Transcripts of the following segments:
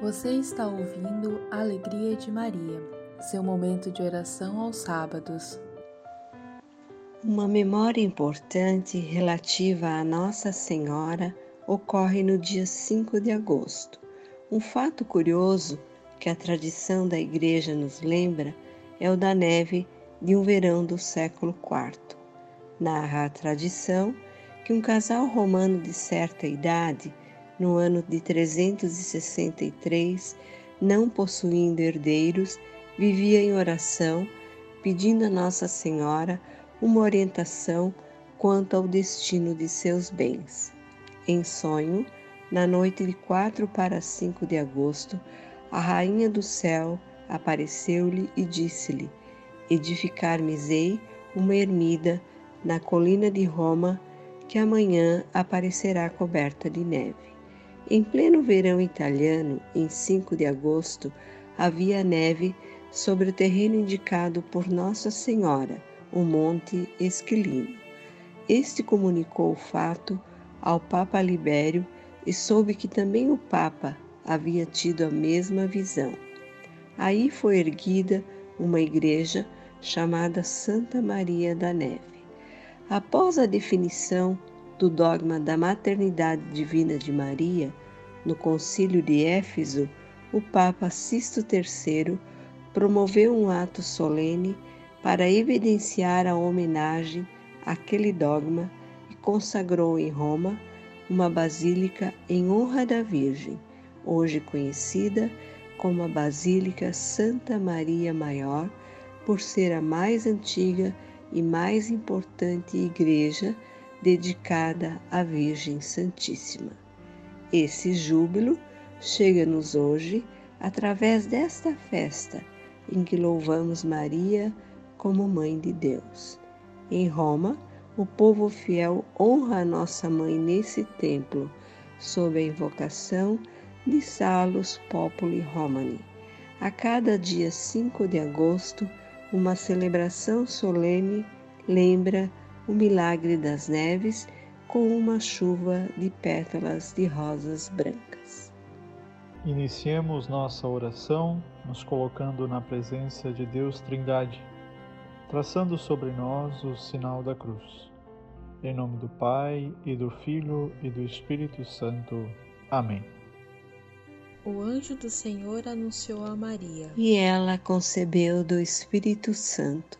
Você está ouvindo Alegria de Maria, seu momento de oração aos sábados. Uma memória importante relativa a Nossa Senhora ocorre no dia 5 de agosto. Um fato curioso que a tradição da Igreja nos lembra é o da neve de um verão do século IV. Narra a tradição que um casal romano de certa idade no ano de 363, não possuindo herdeiros, vivia em oração, pedindo a Nossa Senhora uma orientação quanto ao destino de seus bens. Em sonho, na noite de 4 para 5 de agosto, a Rainha do Céu apareceu-lhe e disse-lhe: Edificar-me-ei uma ermida na colina de Roma, que amanhã aparecerá coberta de neve. Em pleno verão italiano, em 5 de agosto, havia neve sobre o terreno indicado por Nossa Senhora, o Monte Esquilino. Este comunicou o fato ao Papa Libério e soube que também o Papa havia tido a mesma visão. Aí foi erguida uma igreja chamada Santa Maria da Neve. Após a definição do dogma da maternidade divina de Maria, no Concílio de Éfeso, o Papa Sisto III promoveu um ato solene para evidenciar a homenagem àquele dogma e consagrou em Roma uma basílica em honra da Virgem, hoje conhecida como a Basílica Santa Maria Maior, por ser a mais antiga e mais importante igreja dedicada à Virgem Santíssima. Esse júbilo chega-nos hoje através desta festa em que louvamos Maria como Mãe de Deus. Em Roma, o povo fiel honra a nossa mãe nesse templo, sob a invocação de Salus Populi Romani. A cada dia 5 de agosto, uma celebração solene lembra o milagre das neves com uma chuva de pétalas de rosas brancas. Iniciemos nossa oração nos colocando na presença de Deus Trindade, traçando sobre nós o sinal da cruz. Em nome do Pai, e do Filho, e do Espírito Santo. Amém. O anjo do Senhor anunciou a Maria. E ela concebeu do Espírito Santo.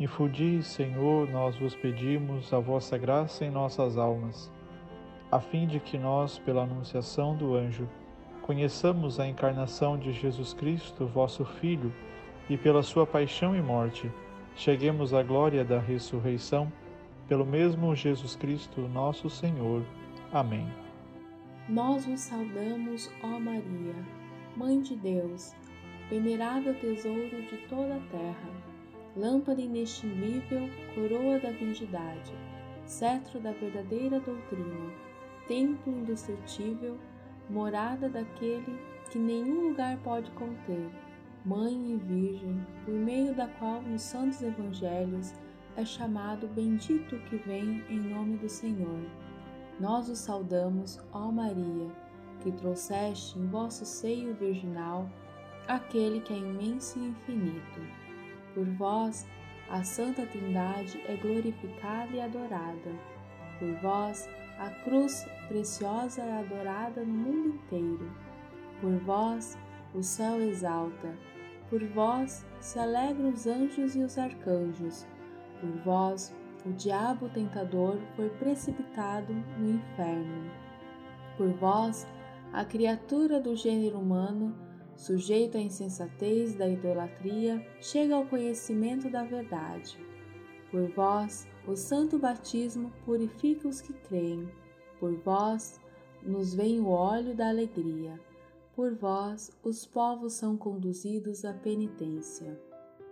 Infudi, Senhor, nós vos pedimos a vossa graça em nossas almas, a fim de que nós, pela anunciação do anjo, conheçamos a encarnação de Jesus Cristo, vosso Filho, e pela sua paixão e morte, cheguemos à glória da ressurreição, pelo mesmo Jesus Cristo, nosso Senhor. Amém. Nós vos saudamos, ó Maria, Mãe de Deus, venerável tesouro de toda a terra lâmpada inextinguível, coroa da virgindade, cetro da verdadeira doutrina, templo indestrutível, morada daquele que nenhum lugar pode conter, mãe e virgem, por meio da qual nos santos evangelhos é chamado Bendito que vem em nome do Senhor. Nós o saudamos, ó Maria, que trouxeste em vosso seio virginal aquele que é imenso e infinito. Por vós, a Santa Trindade é glorificada e adorada. Por vós, a cruz preciosa é adorada no mundo inteiro. Por vós, o céu exalta. Por vós, se alegram os anjos e os arcanjos. Por vós, o diabo tentador foi precipitado no inferno. Por vós, a criatura do gênero humano, sujeito à insensatez da idolatria, chega ao conhecimento da verdade. Por vós, o santo batismo purifica os que creem. Por vós, nos vem o óleo da alegria. Por vós, os povos são conduzidos à penitência.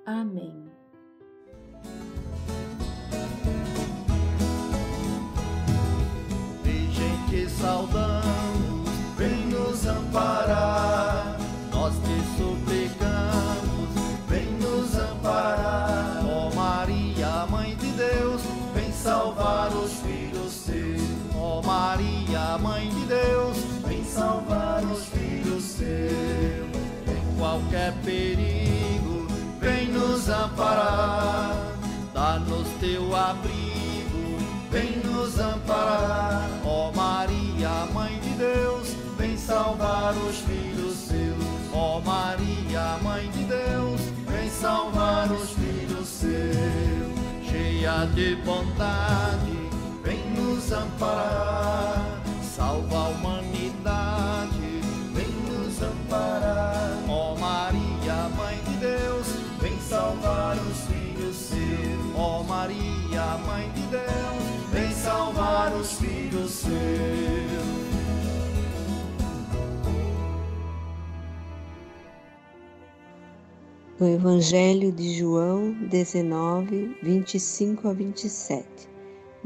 Amém. Maria, Mãe de Deus, vem salvar os filhos seus. Em qualquer perigo, vem nos amparar. Dá-nos teu abrigo, vem nos amparar. Ó oh Maria, Mãe de Deus, vem salvar os filhos seus. Ó oh Maria, Mãe de Deus, vem salvar os filhos seus. Cheia de bondade, nos amparar. Salva a humanidade, vem nos amparar. Ó Maria, Mãe de Deus, vem salvar os filhos seus. Ó Maria, Mãe de Deus, vem salvar os filhos seus. no Evangelho de João 19, 25 a 27.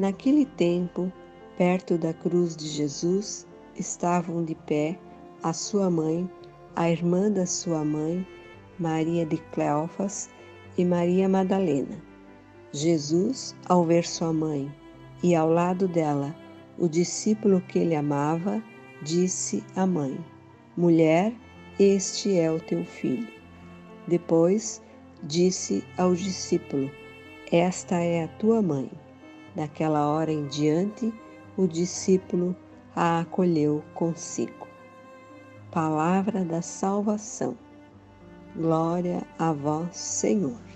Naquele tempo, perto da cruz de Jesus, estavam de pé a sua mãe, a irmã da sua mãe, Maria de Cleofas e Maria Madalena. Jesus, ao ver sua mãe e ao lado dela o discípulo que ele amava, disse à mãe: Mulher, este é o teu filho. Depois disse ao discípulo: Esta é a tua mãe. Daquela hora em diante, o discípulo a acolheu consigo. Palavra da salvação. Glória a vós, Senhor.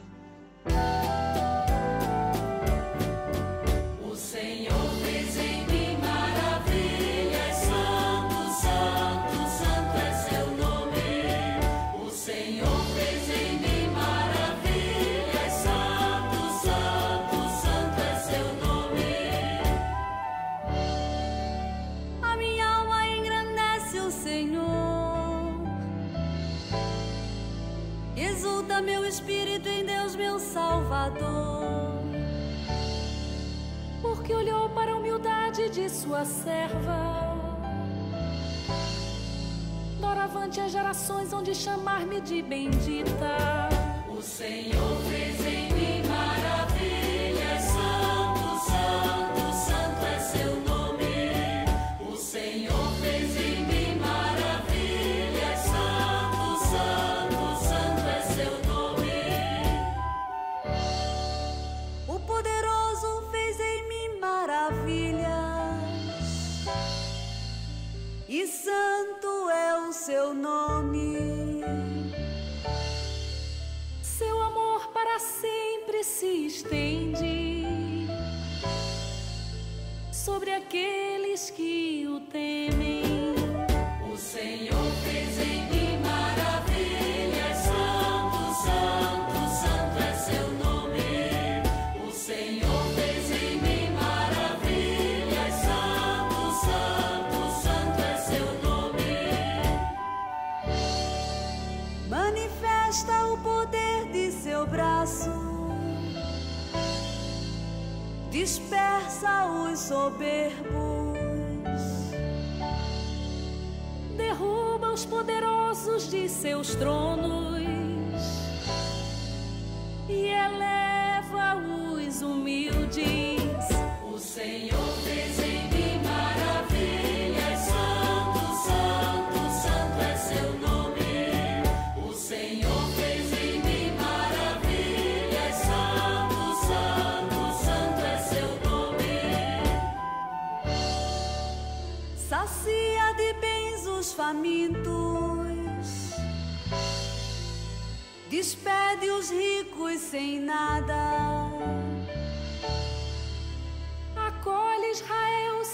Espírito em Deus, meu Salvador, porque olhou para a humildade de sua serva. Doravante as gerações onde de chamar-me de bendita. O Senhor sobre aqueles que o temem. O Senhor fez em mim maravilhas, Santo, Santo, Santo é seu nome. O Senhor fez em mim maravilhas, Santo, Santo, Santo é seu nome. manifesta o poder de seu braço, dispersa os soberbos, derruba os poderosos de seus tronos e eleva os humildes. O Senhor fez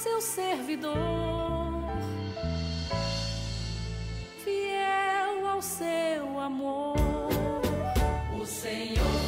seu servidor, fiel ao seu amor. O Senhor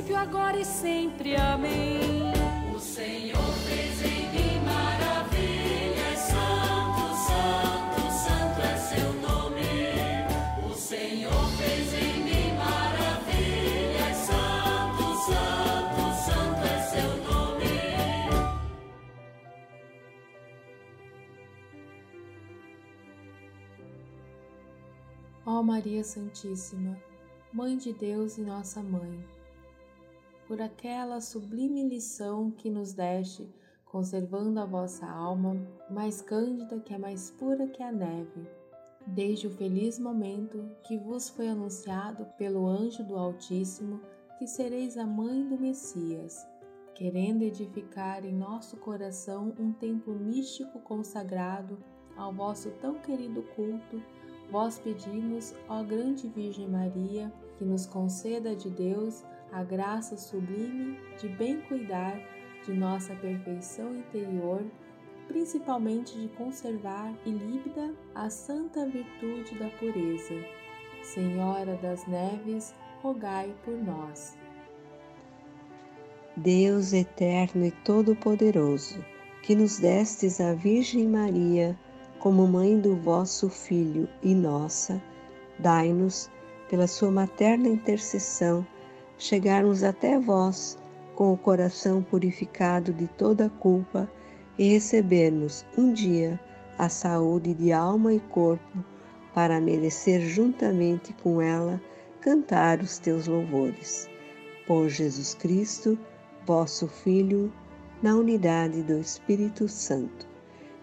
princípio, agora e sempre. Amém. O Senhor fez em mim maravilhas, Santo, Santo, Santo é seu nome. O Senhor fez em mim maravilhas, Santo, Santo, Santo é seu nome. Ó Maria Santíssima, Mãe de Deus e nossa Mãe, por aquela sublime lição que nos deste, conservando a vossa alma mais cândida que é mais pura que a neve, desde o feliz momento que vos foi anunciado pelo anjo do Altíssimo que sereis a mãe do Messias, querendo edificar em nosso coração um templo místico consagrado ao vosso tão querido culto vós pedimos, ó grande Virgem Maria, que nos conceda de Deus a graça sublime de bem cuidar de nossa perfeição interior, principalmente de conservar ilíbida a santa virtude da pureza. Senhora das Neves, rogai por nós. Deus eterno e todo-poderoso, que nos destes a Virgem Maria como mãe do vosso Filho e nossa, dai-nos, pela sua materna intercessão, chegarmos até vós com o coração purificado de toda culpa e recebermos um dia a saúde de alma e corpo para merecer juntamente com ela cantar os teus louvores. Por Jesus Cristo, vosso Filho, na unidade do Espírito Santo.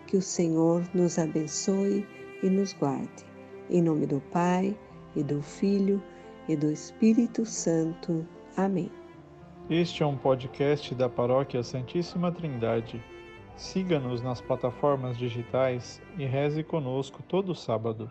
Que o Senhor nos abençoe e nos guarde. Em nome do Pai, e do Filho, e do Espírito Santo. Amém. Este é um podcast da Paróquia Santíssima Trindade. Siga-nos nas plataformas digitais e reze conosco todo sábado.